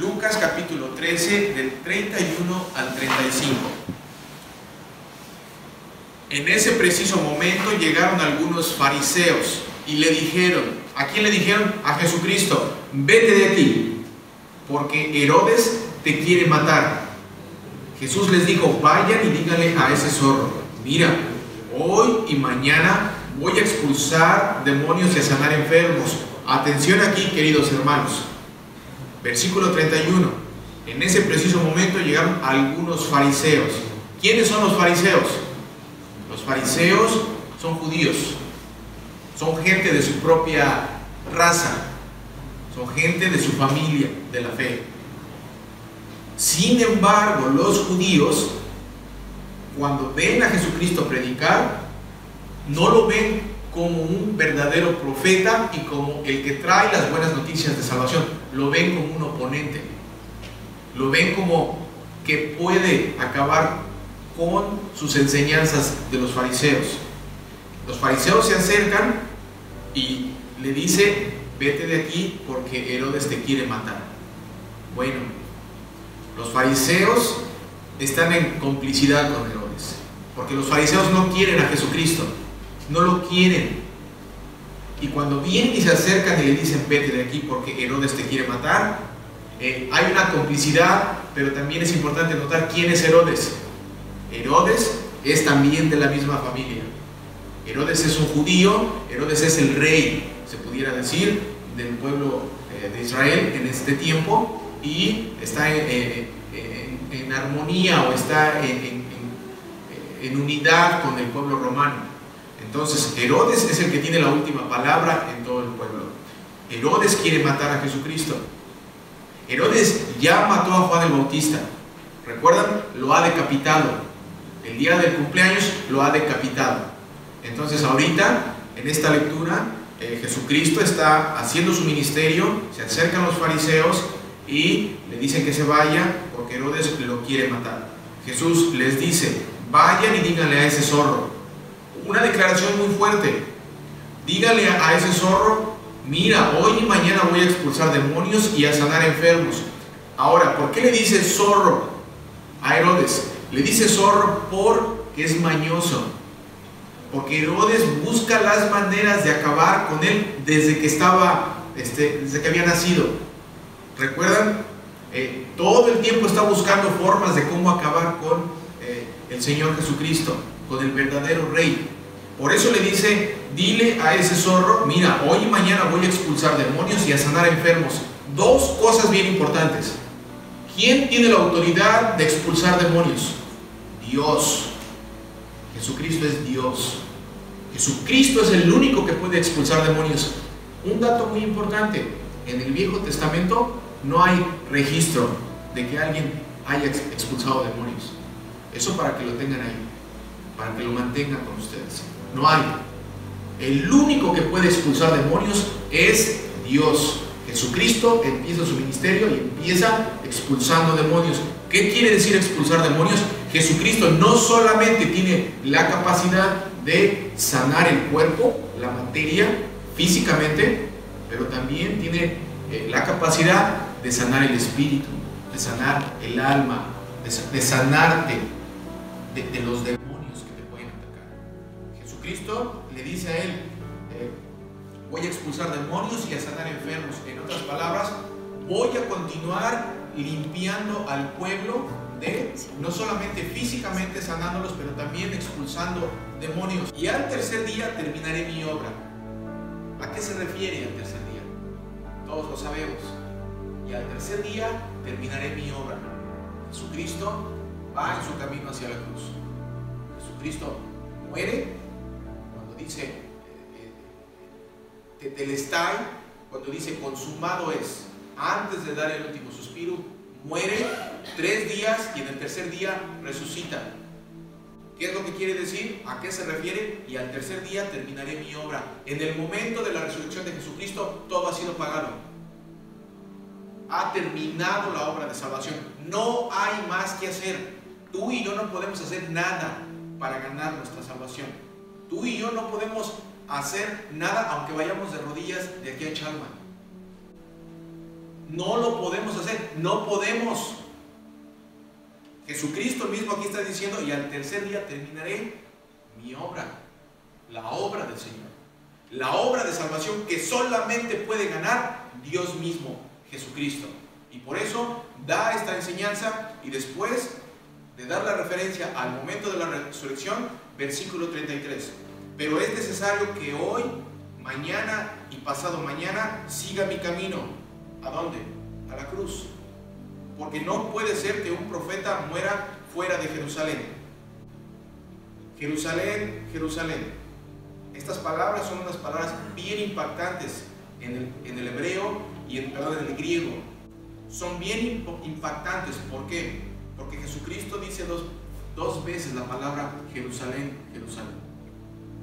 Lucas capítulo 13 del 31 al 35. En ese preciso momento llegaron algunos fariseos y le dijeron, ¿a quién le dijeron? A Jesucristo, vete de aquí, porque Herodes te quiere matar. Jesús les dijo, vayan y díganle a ese zorro, mira, hoy y mañana voy a expulsar demonios y a sanar enfermos. Atención aquí, queridos hermanos. Versículo 31. En ese preciso momento llegaron algunos fariseos. ¿Quiénes son los fariseos? Los fariseos son judíos. Son gente de su propia raza. Son gente de su familia, de la fe. Sin embargo, los judíos, cuando ven a Jesucristo predicar, no lo ven como un verdadero profeta y como el que trae las buenas noticias de salvación. Lo ven como un oponente. Lo ven como que puede acabar con sus enseñanzas de los fariseos. Los fariseos se acercan y le dice, vete de aquí porque Herodes te quiere matar. Bueno, los fariseos están en complicidad con Herodes, porque los fariseos no quieren a Jesucristo, no lo quieren. Y cuando vienen y se acercan y le dicen, vete de aquí porque Herodes te quiere matar, eh, hay una complicidad, pero también es importante notar quién es Herodes. Herodes es también de la misma familia. Herodes es un judío, Herodes es el rey, se pudiera decir, del pueblo eh, de Israel en este tiempo y está en, en, armonía o está en unidad con el pueblo romano. Entonces, Herodes es el que tiene la última palabra en todo el pueblo. Herodes quiere matar a Jesucristo. Herodes ya mató a Juan el Bautista. ¿Recuerdan? Lo ha decapitado. El día del cumpleaños lo ha decapitado. Entonces, ahorita, en esta lectura, eh, Jesucristo está haciendo su ministerio, se acercan los fariseos y le dicen que se vaya porque Herodes lo quiere matar. Jesús les dice, vayan y díganle a ese zorro. Una declaración muy fuerte. Díganle a ese zorro, mira, hoy y mañana voy a expulsar demonios y a sanar enfermos. Ahora, ¿por qué le dice zorro a Herodes? Le dice zorro porque es mañoso. Porque Herodes busca las maneras de acabar con él desde que estaba, este, desde que había nacido. ¿Recuerdan? Eh, todo el tiempo está buscando formas de cómo acabar con eh, el Señor Jesucristo, con el verdadero Rey. Por eso le dice, dile a ese zorro, mira, hoy y mañana voy a expulsar demonios y a sanar enfermos. Dos cosas bien importantes. ¿Quién tiene la autoridad de expulsar demonios? Dios. Jesucristo es Dios. Jesucristo es el único que puede expulsar demonios. Un dato muy importante, en el Viejo Testamento no hay registro de que alguien haya expulsado demonios. Eso para que lo tengan ahí, para que lo mantengan con ustedes. No hay. El único que puede expulsar demonios es Dios. Jesucristo empieza su ministerio y empieza expulsando demonios. ¿Qué quiere decir expulsar demonios? Jesucristo no solamente tiene la capacidad de sanar el cuerpo, la materia, físicamente, pero también tiene eh, la capacidad de sanar el espíritu, de sanar el alma, de, sanarte de, los pueden Jesucristo le dice a él, eh, voy a expulsar demonios y a sanar enfermos. En otras palabras, voy a continuar limpiando al pueblo de no solamente físicamente sanándolos, pero también expulsando demonios. Y al tercer día terminaré mi obra. ¿A qué se refiere al tercer día? Todos lo sabemos. Y al tercer día terminaré mi obra. Jesucristo va en su camino hacia la cruz. Jesucristo muere dice eh, eh, Tetelestai, cuando dice consumado es, antes de dar el último suspiro, muere tres días y en el tercer día resucita. ¿Qué es lo que quiere decir? ¿A qué se refiere? Y al tercer día terminaré mi obra. En el momento de la resurrección de Jesucristo, todo ha sido pagado. Ha terminado la obra de salvación. No hay más que hacer. Tú y yo no podemos hacer nada para ganar nuestra salvación. Tú y yo no podemos hacer nada aunque vayamos de rodillas de aquí a Chalma. No lo podemos hacer, no podemos. Jesucristo mismo aquí está diciendo, y al tercer día terminaré mi obra, la obra del Señor. La obra de salvación que solamente puede ganar Dios mismo, Jesucristo. Y por eso da esta enseñanza y después de dar la referencia al momento de la resurrección, versículo 33. Pero es necesario que hoy, mañana y pasado mañana siga mi camino. ¿A dónde? A la cruz. Porque no puede ser que un profeta muera fuera de Jerusalén. Jerusalén, Jerusalén. Estas palabras son unas palabras bien impactantes en el, hebreo y en, en el griego. Son bien impactantes. ¿Por qué? Porque Jesucristo dice dos, dos veces la palabra Jerusalén, Jerusalén.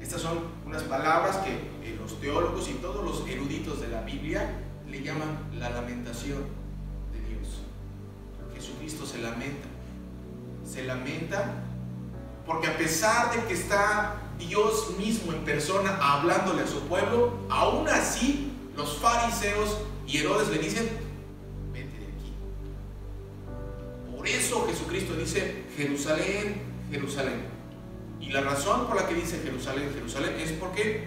Estas son unas palabras que eh, los teólogos y todos los eruditos de la Biblia le llaman la lamentación de Dios. Jesucristo se lamenta. Se lamenta porque a pesar de que está Dios mismo en persona hablándole a su pueblo, aún así los fariseos y Herodes le dicen, Por eso Jesucristo dice Jerusalén, Jerusalén. Y la razón por la que dice Jerusalén, Jerusalén es porque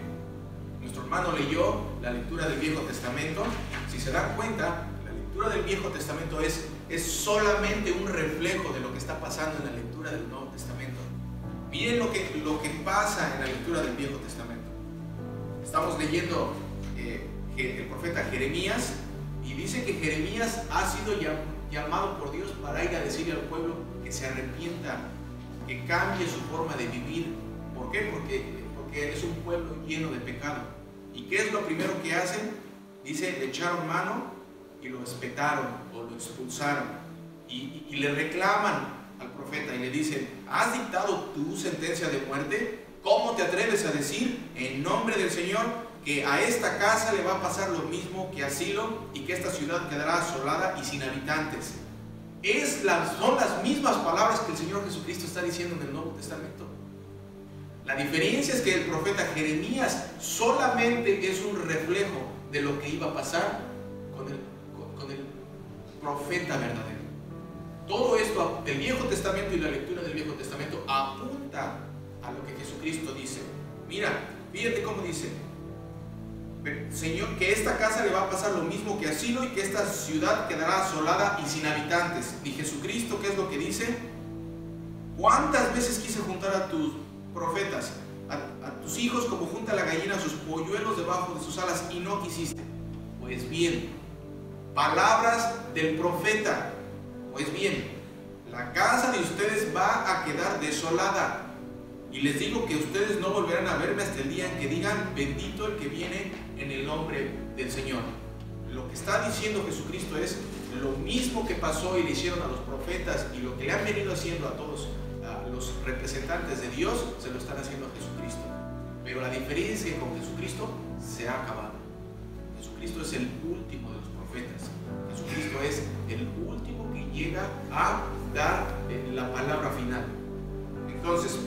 nuestro hermano leyó la lectura del Viejo Testamento. Si se dan cuenta, la lectura del Viejo Testamento es, es solamente un reflejo de lo que está pasando en la lectura del Nuevo Testamento. Miren lo que, lo que pasa en la lectura del Viejo Testamento. Estamos leyendo eh, el profeta Jeremías y dice que Jeremías ha sido ya llamado por Dios para ir a decirle al pueblo que se arrepienta, que cambie su forma de vivir. ¿Por qué? Porque, porque es un pueblo lleno de pecado. ¿Y qué es lo primero que hacen? Dice, le echaron mano y lo espetaron o lo expulsaron. Y, y le reclaman al profeta y le dicen, ¿has dictado tu sentencia de muerte? ¿Cómo te atreves a decir en nombre del Señor que a esta casa le va a pasar lo mismo que a Silo y que esta ciudad quedará asolada y sin habitantes. Es son las mismas palabras que el Señor Jesucristo está diciendo en el Nuevo Testamento. La diferencia es que el profeta Jeremías solamente es un reflejo de lo que iba a pasar con el, con el profeta verdadero. Todo esto del Viejo Testamento y la lectura del Viejo Testamento apunta a lo que Jesucristo dice. Mira, fíjate cómo dice, Señor, que esta casa le va a pasar lo mismo que a Silo y que esta ciudad quedará asolada y sin habitantes. Y Jesucristo, ¿qué es lo que dice? ¿Cuántas veces quise juntar a tus profetas, a, a tus hijos como junta la gallina a sus polluelos debajo de sus alas y no quisiste? Pues bien, palabras del profeta. Pues bien, la casa de ustedes va a quedar desolada y les digo que ustedes no volverán a verme hasta el día en que digan, bendito el que viene en el nombre del Señor. Lo que está diciendo Jesucristo es lo mismo que pasó y le hicieron a los profetas y lo que le han venido haciendo a todos los representantes de Dios, se lo están haciendo a Jesucristo. Pero la diferencia con Jesucristo se ha acabado. Jesucristo es el último de los profetas. Jesucristo es el último que llega a dar eh, la palabra final. Entonces,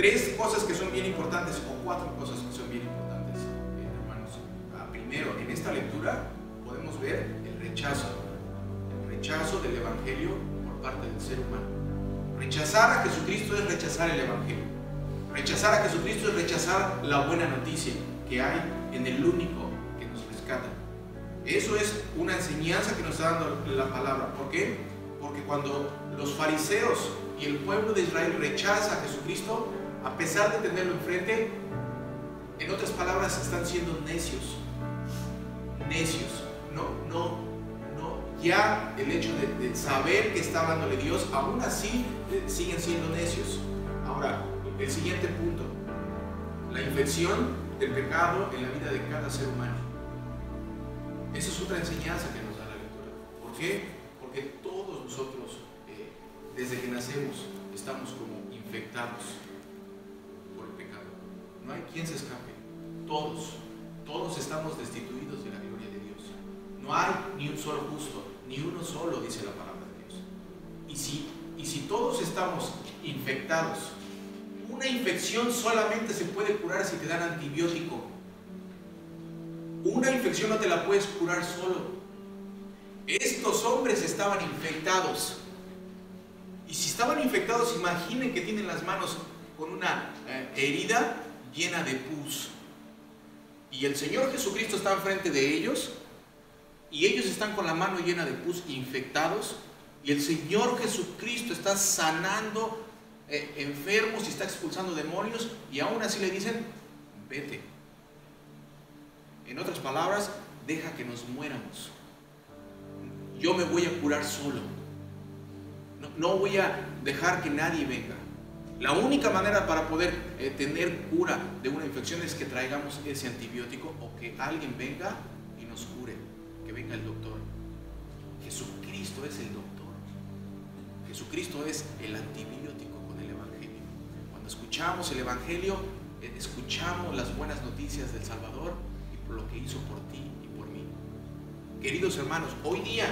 tres cosas que son bien importantes o cuatro cosas que son bien importantes, eh, hermanos. Ah, primero, en esta lectura podemos ver el rechazo, el rechazo del Evangelio por parte del ser humano. Rechazar a Jesucristo es rechazar el Evangelio. Rechazar a Jesucristo es rechazar la buena noticia que hay en el único que nos rescata. Eso es una enseñanza que nos está dando la palabra. ¿Por qué? Porque cuando los fariseos y el pueblo de Israel rechaza a Jesucristo, a pesar de tenerlo enfrente, en otras palabras, están siendo necios. Necios. No, no, no. Ya el hecho de, saber que está hablándole Dios, aún así eh, siguen siendo necios. Ahora, el siguiente punto. La infección del pecado en la vida de cada ser humano. Esa es otra enseñanza que nos da la lectura. ¿Por qué? Porque todos nosotros, eh, desde que nacemos, estamos como infectados no se escape. Todos, todos estamos destituidos de la gloria de Dios. No hay ni un solo justo, ni uno solo, dice la palabra de Dios. Y si, y si todos estamos infectados, una infección solamente se puede curar si te dan antibiótico. Una infección no te la puedes curar solo. Estos hombres estaban infectados. Y si estaban infectados, imaginen que tienen las manos con una eh, herida llena de pus. Y el Señor Jesucristo está enfrente de ellos y ellos están con la mano llena de pus infectados y el Señor Jesucristo está sanando eh, enfermos y está expulsando demonios y aún así le dicen, vete. En otras palabras, deja que nos muéramos. Yo me voy a curar solo. No, no voy a dejar que nadie venga. La única manera para poder eh, tener cura de una infección es que traigamos ese antibiótico o que alguien venga y nos cure, que venga el doctor. Jesucristo es el doctor. Jesucristo es el antibiótico con el Evangelio. Cuando escuchamos el Evangelio, eh, escuchamos las buenas noticias del Salvador y por lo que hizo por ti y por mí. Queridos hermanos, hoy día,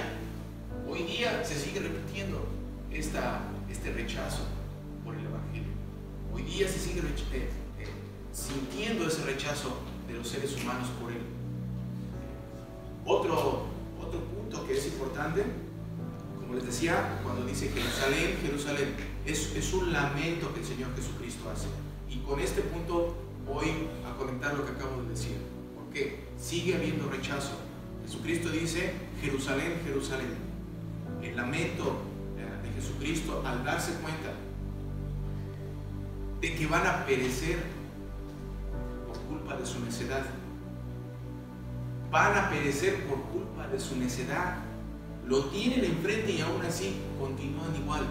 hoy día se sigue repitiendo este rechazo. Hoy día se sigue eh, eh, sintiendo ese rechazo de los seres humanos por él. Otro, otro punto que es importante, como les decía, cuando dice Jerusalén, Jerusalén, es, es un lamento que el Señor Jesucristo hace. Y con este punto voy a conectar lo que acabo de decir, porque sigue habiendo rechazo. Jesucristo dice, Jerusalén, Jerusalén. El lamento eh, de Jesucristo al darse cuenta de que van a perecer por culpa de su necedad. Van a perecer por culpa de su necedad. Lo tienen enfrente y aún así continúan igual.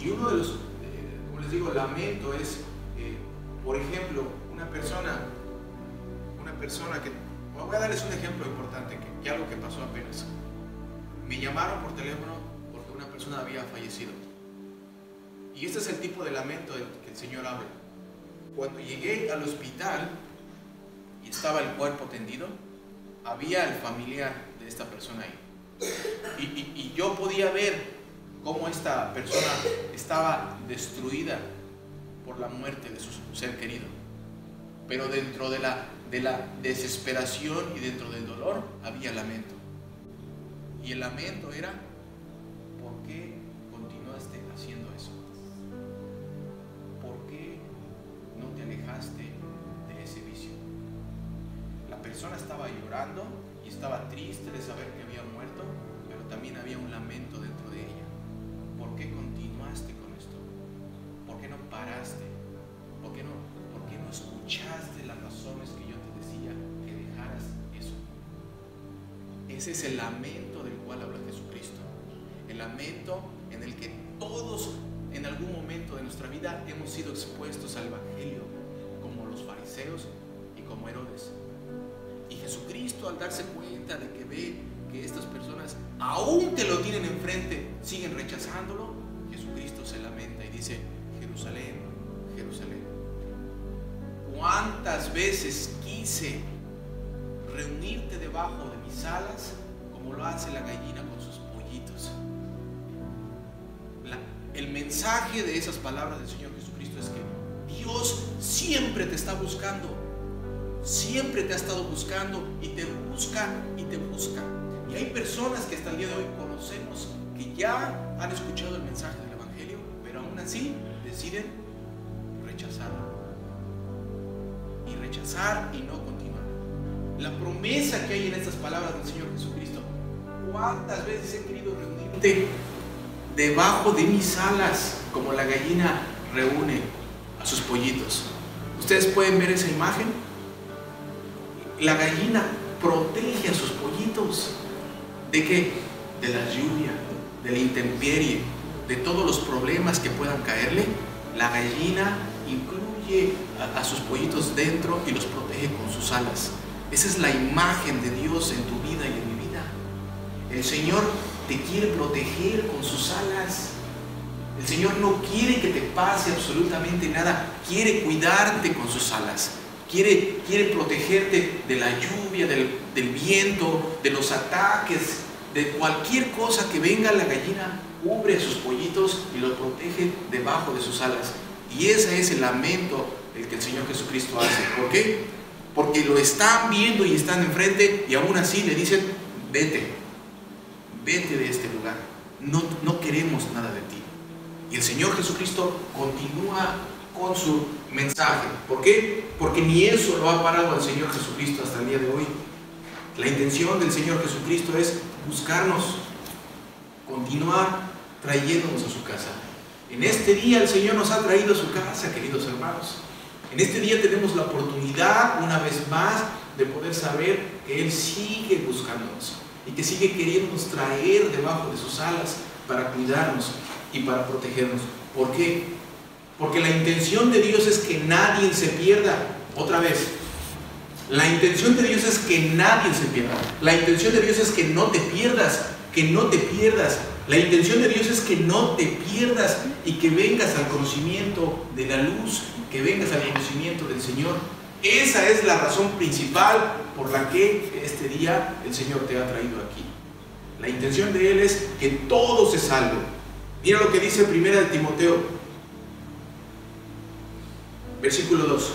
Y uno de los, eh, como les digo, lamento es, eh, por ejemplo, una persona, una persona que, voy a darles un ejemplo importante, que, que algo que pasó apenas. Me llamaron por teléfono porque una persona había fallecido y este es el tipo de lamento del que el Señor habla. Cuando llegué al hospital y estaba el cuerpo tendido, había el familiar de esta persona ahí. Y, yo podía ver cómo esta persona estaba destruida por la muerte de su ser querido. Pero dentro de la, de la desesperación y dentro del dolor había lamento. Y el lamento era, ¿por qué lamento dentro de ella. ¿Por qué continuaste con esto? ¿Por qué no paraste? ¿Por qué no, por no escuchaste las razones que yo te decía que dejaras eso? Ese es el lamento del cual habla Jesucristo. El lamento en el que todos en algún momento de nuestra vida hemos sido expuestos al Evangelio, como los fariseos y como Herodes. Y Jesucristo al darse cuenta de que ve aún que lo tienen enfrente, siguen rechazándolo, Jesucristo se lamenta y dice, Jerusalén, Jerusalén, ¿cuántas veces quise reunirte debajo de mis alas como lo hace la gallina con sus pollitos? el mensaje de esas palabras del Señor Jesucristo es que Dios siempre te está buscando, siempre te ha estado buscando y te busca y te busca. Hay personas que hasta el día de hoy conocemos que ya han escuchado el mensaje del Evangelio, pero aún así deciden rechazarlo. Y rechazar y no continuar. La promesa que hay en estas palabras del Señor Jesucristo. ¿Cuántas veces he querido reunirte debajo de mis alas, como la gallina reúne a sus pollitos. Ustedes pueden ver esa imagen. La gallina protege a sus pollitos. ¿De qué? De la lluvia, de la intemperie, de todos los problemas que puedan caerle. La gallina incluye a, sus pollitos dentro y los protege con sus alas. Esa es la imagen de Dios en tu vida y en mi vida. El Señor te quiere proteger con sus alas. El Señor no quiere que te pase absolutamente nada, quiere cuidarte con sus alas. Quiere, quiere protegerte de la lluvia, del viento, de los ataques, de cualquier cosa que venga la gallina, cubre a sus pollitos y los protege debajo de sus alas. Y ese es el lamento el que el Señor Jesucristo hace. ¿Por qué? Porque lo están viendo y están enfrente y aún así le dicen, vete, vete de este lugar, no, no queremos nada de ti. Y el Señor Jesucristo continúa con su mensaje. ¿Por qué? Porque ni eso lo ha parado al Señor Jesucristo hasta el día de hoy. La intención del Señor Jesucristo es buscarnos, continuar trayéndonos a su casa. En este día el Señor nos ha traído a su casa, queridos hermanos. En este día tenemos la oportunidad, una vez más, de poder saber que Él sigue buscándonos y que sigue queriéndonos traer debajo de sus alas para cuidarnos y para protegernos. ¿Por qué? Porque la intención de Dios es que nadie se pierda. Otra vez, la intención de Dios es que nadie se pierda. La intención de Dios es que no te pierdas, que no te pierdas. La intención de Dios es que no te pierdas y que vengas al conocimiento de la luz, que vengas al conocimiento del Señor. Esa es la razón principal por la que este día el Señor te ha traído aquí. La intención de Él es que todo se salve. Mira lo que dice primera de Timoteo, versículo 2.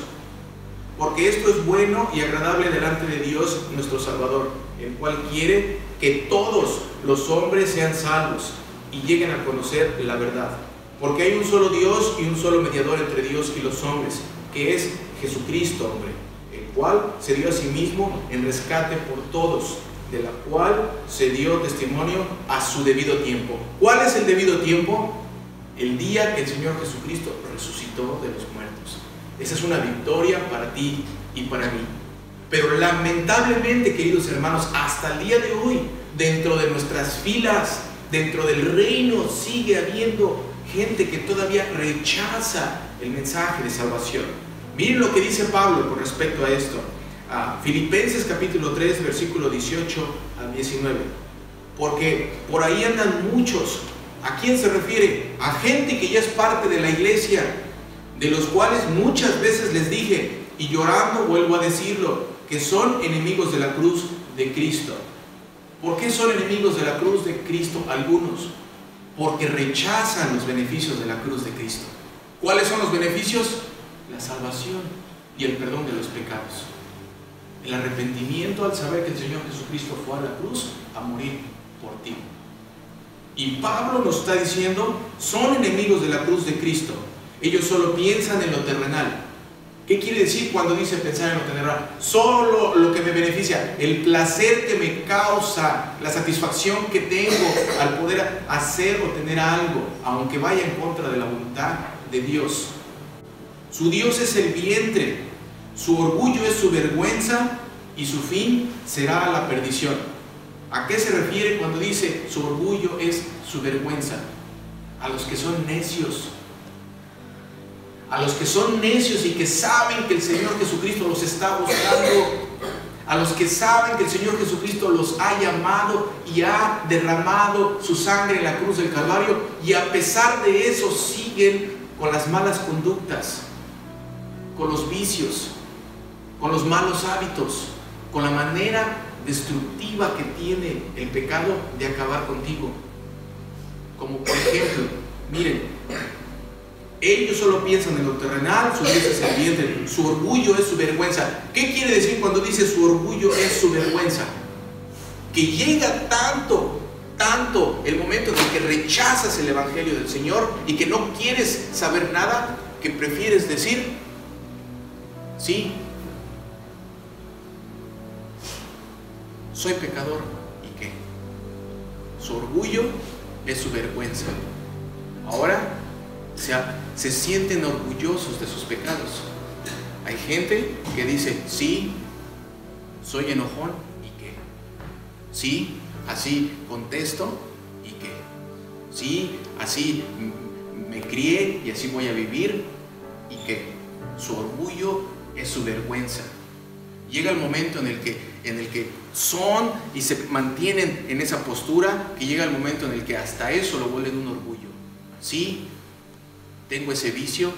Porque esto es bueno y agradable delante de Dios nuestro Salvador, el cual quiere que todos los hombres sean salvos y lleguen a conocer la verdad. Porque hay un solo Dios y un solo mediador entre Dios y los hombres, que es Jesucristo, hombre, el cual se dio a sí mismo en rescate por todos, de la cual se dio testimonio a su debido tiempo. ¿Cuál es el debido tiempo? El día que el Señor Jesucristo resucitó de los muertos. Esa es una victoria para ti y para mí. Pero lamentablemente, queridos hermanos, hasta el día de hoy, dentro de nuestras filas, dentro del reino, sigue habiendo gente que todavía rechaza el mensaje de salvación. Miren lo que dice Pablo con respecto a esto. Filipenses capítulo 3, versículo 18 al 19. Porque por ahí andan muchos. ¿A quién se refiere? A gente que ya es parte de la iglesia, de los cuales muchas veces les dije, y llorando vuelvo a decirlo, que son enemigos de la cruz de Cristo. ¿Por qué son enemigos de la cruz de Cristo algunos? Porque rechazan los beneficios de la cruz de Cristo. ¿Cuáles son los beneficios? La salvación y el perdón de los pecados. El arrepentimiento al saber que el Señor Jesucristo fue a la cruz a morir por ti. Y Pablo nos está diciendo, son enemigos de la cruz de Cristo. Ellos solo piensan en lo terrenal. ¿Qué quiere decir cuando dice pensar en lo terrenal? Solo lo que me beneficia, el placer que me causa, la satisfacción que tengo al poder hacer o tener algo, aunque vaya en contra de la voluntad de Dios. Su Dios es el vientre, su orgullo es su vergüenza y su fin será la perdición. ¿A qué se refiere cuando dice su orgullo es su vergüenza? A los que son necios, a los que son necios y que saben que el Señor Jesucristo los está buscando, a los que saben que el Señor Jesucristo los ha llamado y ha derramado su sangre en la cruz del Calvario y a pesar de eso siguen con las malas conductas, con los vicios, con los malos hábitos, con la manera destructiva que tiene el pecado de acabar contigo. Como por ejemplo, miren, ellos solo piensan en lo terrenal, su Dios es el vientre, su orgullo es su vergüenza. ¿Qué quiere decir cuando dice su orgullo es su vergüenza? Que llega tanto, tanto el momento en que rechazas el Evangelio del Señor y que no quieres saber nada, que prefieres decir, sí, soy pecador. ¿Y qué? Su orgullo es su vergüenza. Ahora se, se sienten orgullosos de sus pecados. Hay gente que dice, sí, soy enojón, ¿y qué? Sí, así contesto, ¿y qué? Sí, así me crié y así voy a vivir, ¿y qué? Su orgullo es su vergüenza. Llega el momento en el que, en el que son y se mantienen en esa postura, que llega el momento en el que hasta eso lo vuelven un orgullo. Sí, tengo ese vicio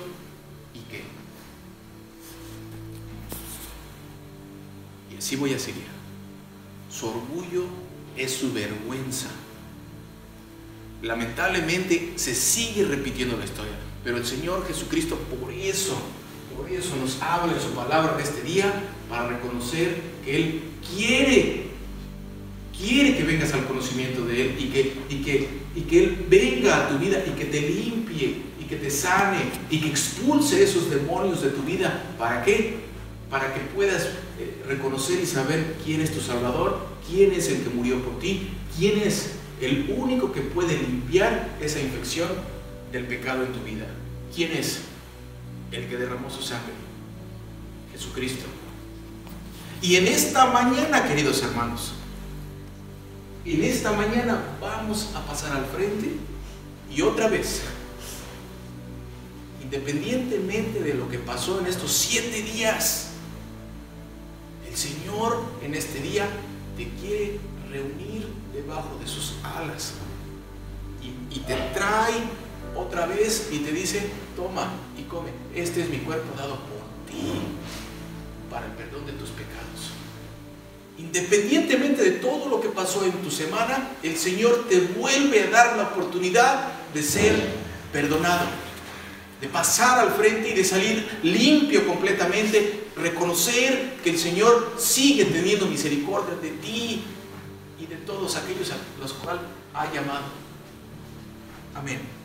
y qué. Y así voy a seguir. Su orgullo es su vergüenza. Lamentablemente se sigue repitiendo la historia, pero el Señor Jesucristo por eso, por eso nos habla en su palabra de este día para reconocer que Él quiere, quiere que vengas al conocimiento de Él y que, y que, y que Él venga a tu vida y que te limpie que te sane y que expulse esos demonios de tu vida. ¿Para qué? Para que puedas eh, reconocer y saber quién es tu Salvador, quién es el que murió por ti, quién es el único que puede limpiar esa infección del pecado en tu vida. ¿Quién es el que derramó su sangre? Jesucristo. Y en esta mañana, queridos hermanos, en esta mañana vamos a pasar al frente y otra vez, independientemente de lo que pasó en estos siete días, el Señor en este día te quiere reunir debajo de sus alas y, te trae otra vez y te dice, toma y come, este es mi cuerpo dado por ti para el perdón de tus pecados. Independientemente de todo lo que pasó en tu semana, el Señor te vuelve a dar la oportunidad de ser perdonado, de pasar al frente y de salir limpio completamente, reconocer que el Señor sigue teniendo misericordia de ti y de todos aquellos a los cuales ha llamado. Amén.